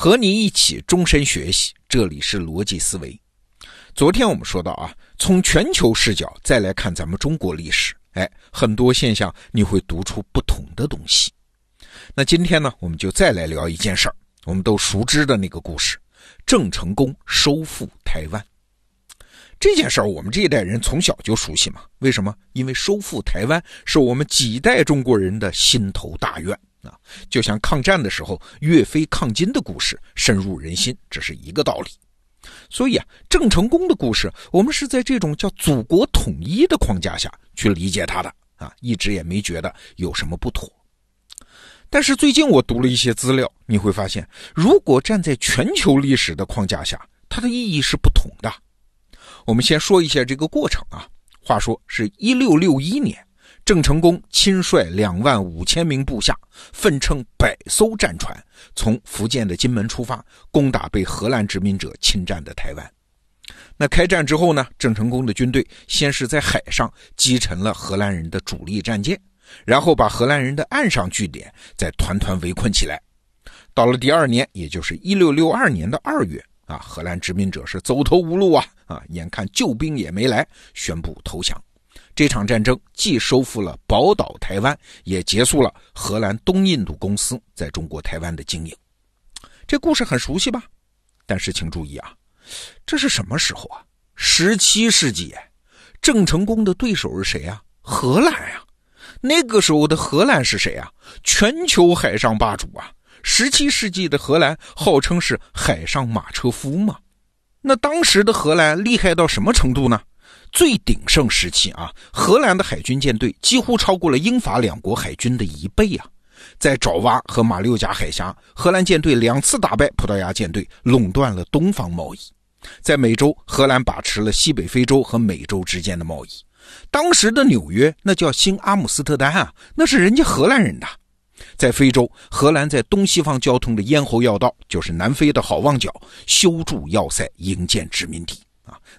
和你一起终身学习，这里是逻辑思维。昨天我们说到啊，从全球视角再来看咱们中国历史，哎，很多现象你会读出不同的东西。那今天呢，我们就再来聊一件事儿，我们都熟知的那个故事——郑成功收复台湾。这件事儿，我们这一代人从小就熟悉嘛？为什么？因为收复台湾是我们几代中国人的心头大愿。啊，就像抗战的时候岳飞抗金的故事深入人心，这是一个道理。所以啊，郑成功的故事，我们是在这种叫祖国统一的框架下去理解他的啊，一直也没觉得有什么不妥。但是最近我读了一些资料，你会发现，如果站在全球历史的框架下，它的意义是不同的。我们先说一下这个过程啊。话说是一六六一年。郑成功亲率两万五千名部下，奋乘百艘战船，从福建的金门出发，攻打被荷兰殖民者侵占的台湾。那开战之后呢？郑成功的军队先是在海上击沉了荷兰人的主力战舰，然后把荷兰人的岸上据点再团团围困起来。到了第二年，也就是一六六二年的二月啊，荷兰殖民者是走投无路啊啊，眼看救兵也没来，宣布投降。这场战争既收复了宝岛台湾，也结束了荷兰东印度公司在中国台湾的经营。这故事很熟悉吧？但是请注意啊，这是什么时候啊？十七世纪，郑成功的对手是谁啊？荷兰呀！那个时候的荷兰是谁啊？全球海上霸主啊！十七世纪的荷兰号称是海上马车夫嘛？那当时的荷兰厉害到什么程度呢？最鼎盛时期啊，荷兰的海军舰队几乎超过了英法两国海军的一倍啊！在爪哇和马六甲海峡，荷兰舰队两次打败葡萄牙舰队，垄断了东方贸易。在美洲，荷兰把持了西北非洲和美洲之间的贸易。当时的纽约那叫新阿姆斯特丹啊，那是人家荷兰人的。在非洲，荷兰在东西方交通的咽喉要道，就是南非的好望角，修筑要塞，营建殖民地。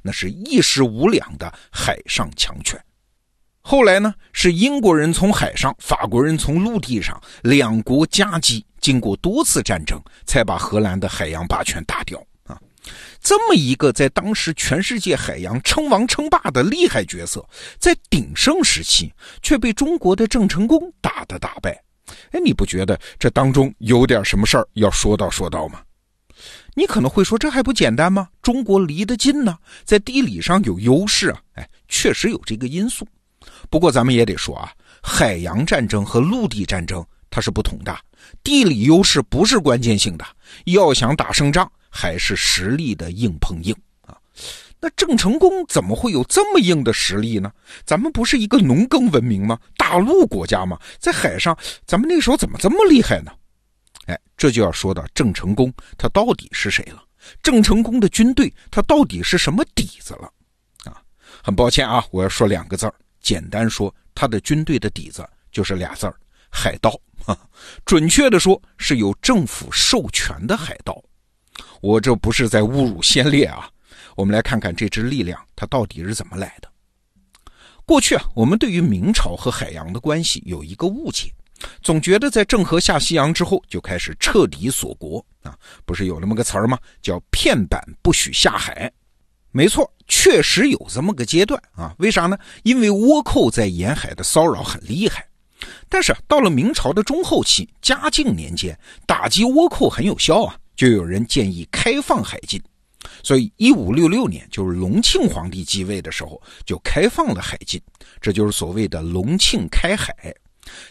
那是一时无两的海上强权。后来呢，是英国人从海上，法国人从陆地上，两国夹击，经过多次战争，才把荷兰的海洋霸权打掉。啊，这么一个在当时全世界海洋称王称霸的厉害角色，在鼎盛时期却被中国的郑成功打的打败。哎，你不觉得这当中有点什么事儿要说道说道吗？你可能会说，这还不简单吗？中国离得近呢，在地理上有优势啊。哎，确实有这个因素。不过咱们也得说啊，海洋战争和陆地战争它是不同的，地理优势不是关键性的，要想打胜仗，还是实力的硬碰硬啊。那郑成功怎么会有这么硬的实力呢？咱们不是一个农耕文明吗？大陆国家吗？在海上，咱们那时候怎么这么厉害呢？哎，这就要说到郑成功他到底是谁了？郑成功的军队他到底是什么底子了？啊，很抱歉啊，我要说两个字儿，简单说，他的军队的底子就是俩字儿：海盗。准确的说，是有政府授权的海盗。我这不是在侮辱先烈啊。我们来看看这支力量它到底是怎么来的。过去啊，我们对于明朝和海洋的关系有一个误解。总觉得在郑和下西洋之后就开始彻底锁国啊，不是有那么个词儿吗？叫片板不许下海。没错，确实有这么个阶段啊。为啥呢？因为倭寇在沿海的骚扰很厉害。但是到了明朝的中后期，嘉靖年间，打击倭寇很有效啊，就有人建议开放海禁。所以，一五六六年，就是隆庆皇帝继位的时候，就开放了海禁，这就是所谓的隆庆开海。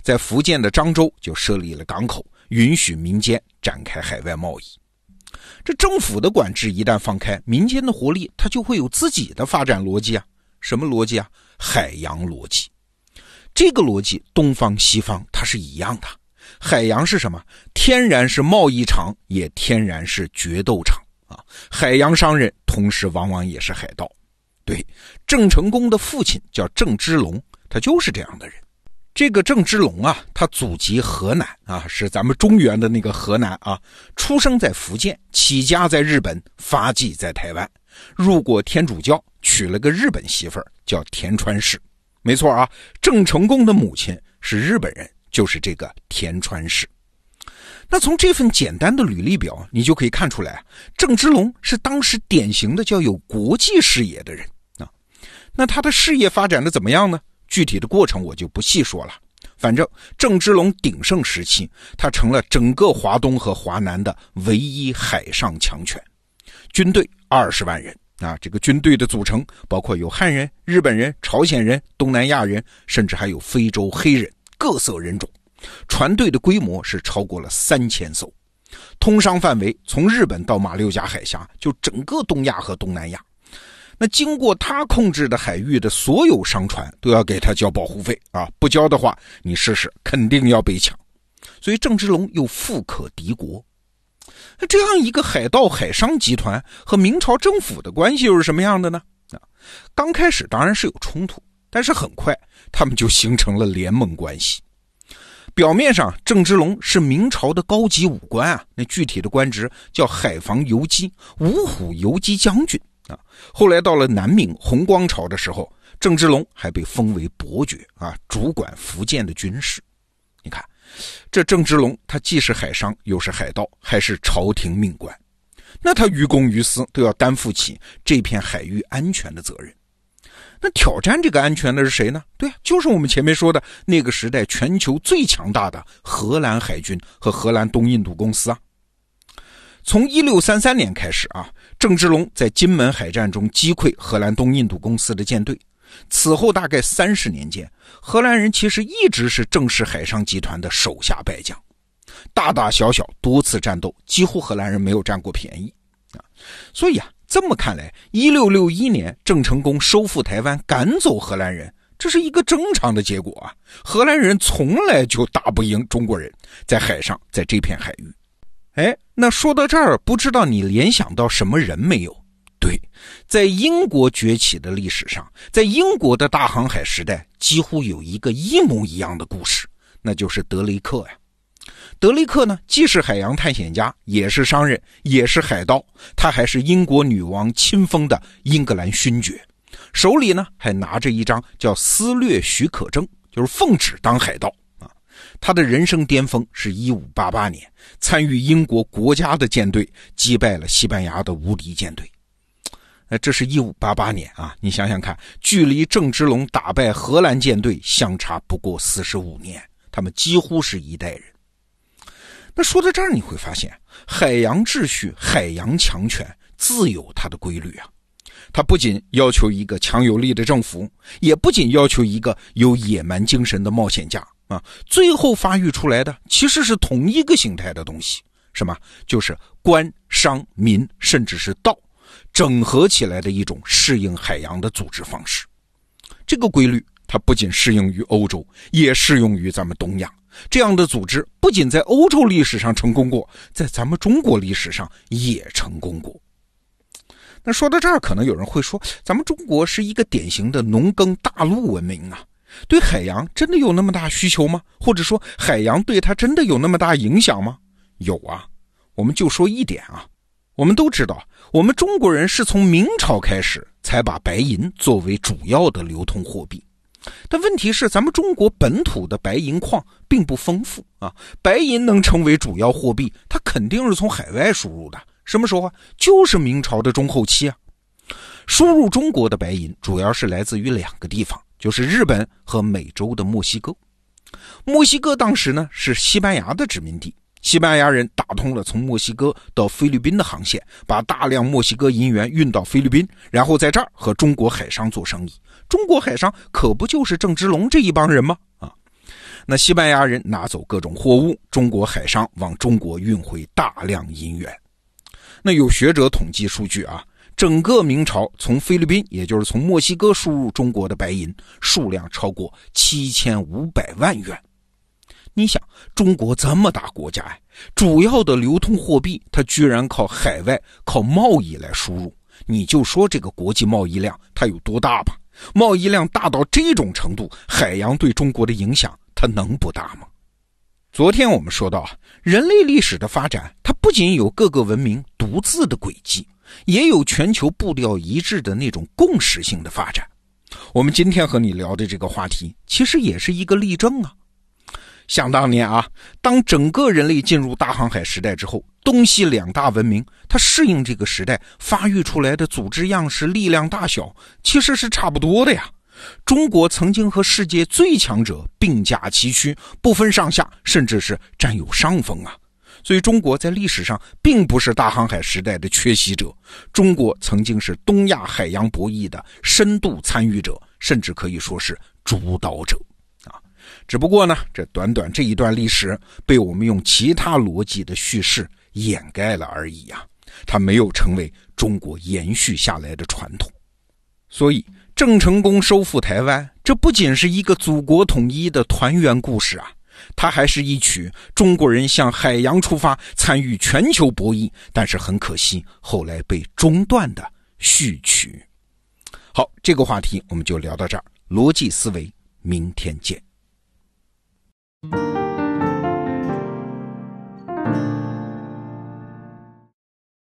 在福建的漳州就设立了港口，允许民间展开海外贸易。这政府的管制一旦放开，民间的活力它就会有自己的发展逻辑啊。什么逻辑啊？海洋逻辑。这个逻辑东方西方它是一样的。海洋是什么？天然是贸易场，也天然是决斗场啊。海洋商人同时往往也是海盗。对，郑成功的父亲叫郑芝龙，他就是这样的人。这个郑芝龙啊，他祖籍河南啊，是咱们中原的那个河南啊，出生在福建，起家在日本，发迹在台湾，入过天主教，娶了个日本媳妇儿，叫田川氏。没错啊，郑成功的母亲是日本人，就是这个田川氏。那从这份简单的履历表，你就可以看出来，郑芝龙是当时典型的叫有国际视野的人啊。那他的事业发展的怎么样呢？具体的过程我就不细说了。反正郑芝龙鼎盛时期，他成了整个华东和华南的唯一海上强权，军队二十万人啊。这个军队的组成包括有汉人、日本人、朝鲜人、东南亚人，甚至还有非洲黑人，各色人种。船队的规模是超过了三千艘，通商范围从日本到马六甲海峡，就整个东亚和东南亚。那经过他控制的海域的所有商船都要给他交保护费啊，不交的话，你试试肯定要被抢。所以郑芝龙又富可敌国。那这样一个海盗海商集团和明朝政府的关系又是什么样的呢？啊，刚开始当然是有冲突，但是很快他们就形成了联盟关系。表面上，郑芝龙是明朝的高级武官啊，那具体的官职叫海防游击、五虎游击将军啊。后来到了南明弘光朝的时候，郑芝龙还被封为伯爵啊，主管福建的军事。你看，这郑芝龙他既是海商，又是海盗，还是朝廷命官，那他于公于私都要担负起这片海域安全的责任。那挑战这个安全的是谁呢？对，就是我们前面说的那个时代全球最强大的荷兰海军和荷兰东印度公司啊。从一六三三年开始啊，郑芝龙在金门海战中击溃荷兰东印度公司的舰队。此后大概三十年间，荷兰人其实一直是郑氏海上集团的手下败将，大大小小多次战斗，几乎荷兰人没有占过便宜啊。所以啊。这么看来，一六六一年郑成功收复台湾，赶走荷兰人，这是一个正常的结果啊。荷兰人从来就打不赢中国人，在海上，在这片海域。哎，那说到这儿，不知道你联想到什么人没有？对，在英国崛起的历史上，在英国的大航海时代，几乎有一个一模一样的故事，那就是德雷克呀。德雷克呢，既是海洋探险家，也是商人，也是海盗。他还是英国女王亲封的英格兰勋爵，手里呢还拿着一张叫私掠许可证，就是奉旨当海盗。他的人生巅峰是一五八八年，参与英国国家的舰队击败了西班牙的无敌舰队。呃这是一五八八年啊，你想想看，距离郑芝龙打败荷兰舰队相差不过四十五年，他们几乎是一代人。那说到这儿，你会发现，海洋秩序、海洋强权自有它的规律啊。它不仅要求一个强有力的政府，也不仅要求一个有野蛮精神的冒险家啊。最后发育出来的其实是同一个形态的东西，什么？就是官、商、民，甚至是道，整合起来的一种适应海洋的组织方式。这个规律，它不仅适应于欧洲，也适用于咱们东亚。这样的组织不仅在欧洲历史上成功过，在咱们中国历史上也成功过。那说到这儿，可能有人会说，咱们中国是一个典型的农耕大陆文明啊，对海洋真的有那么大需求吗？或者说，海洋对它真的有那么大影响吗？有啊，我们就说一点啊，我们都知道，我们中国人是从明朝开始才把白银作为主要的流通货币。但问题是，咱们中国本土的白银矿并不丰富啊。白银能成为主要货币，它肯定是从海外输入的。什么时候啊？就是明朝的中后期啊。输入中国的白银主要是来自于两个地方，就是日本和美洲的墨西哥。墨西哥当时呢是西班牙的殖民地。西班牙人打通了从墨西哥到菲律宾的航线，把大量墨西哥银元运到菲律宾，然后在这儿和中国海商做生意。中国海商可不就是郑芝龙这一帮人吗？啊，那西班牙人拿走各种货物，中国海商往中国运回大量银元。那有学者统计数据啊，整个明朝从菲律宾，也就是从墨西哥输入中国的白银数量超过七千五百万元。你想，中国这么大国家呀，主要的流通货币它居然靠海外靠贸易来输入，你就说这个国际贸易量它有多大吧？贸易量大到这种程度，海洋对中国的影响它能不大吗？昨天我们说到啊，人类历史的发展，它不仅有各个文明独自的轨迹，也有全球步调一致的那种共识性的发展。我们今天和你聊的这个话题，其实也是一个例证啊。想当年啊，当整个人类进入大航海时代之后，东西两大文明，它适应这个时代发育出来的组织样式、力量大小，其实是差不多的呀。中国曾经和世界最强者并驾齐驱，不分上下，甚至是占有上风啊。所以，中国在历史上并不是大航海时代的缺席者，中国曾经是东亚海洋博弈的深度参与者，甚至可以说是主导者。啊只不过呢，这短短这一段历史被我们用其他逻辑的叙事掩盖了而已呀，它没有成为中国延续下来的传统。所以，郑成功收复台湾，这不仅是一个祖国统一的团圆故事啊，它还是一曲中国人向海洋出发，参与全球博弈，但是很可惜后来被中断的序曲。好，这个话题我们就聊到这儿，逻辑思维，明天见。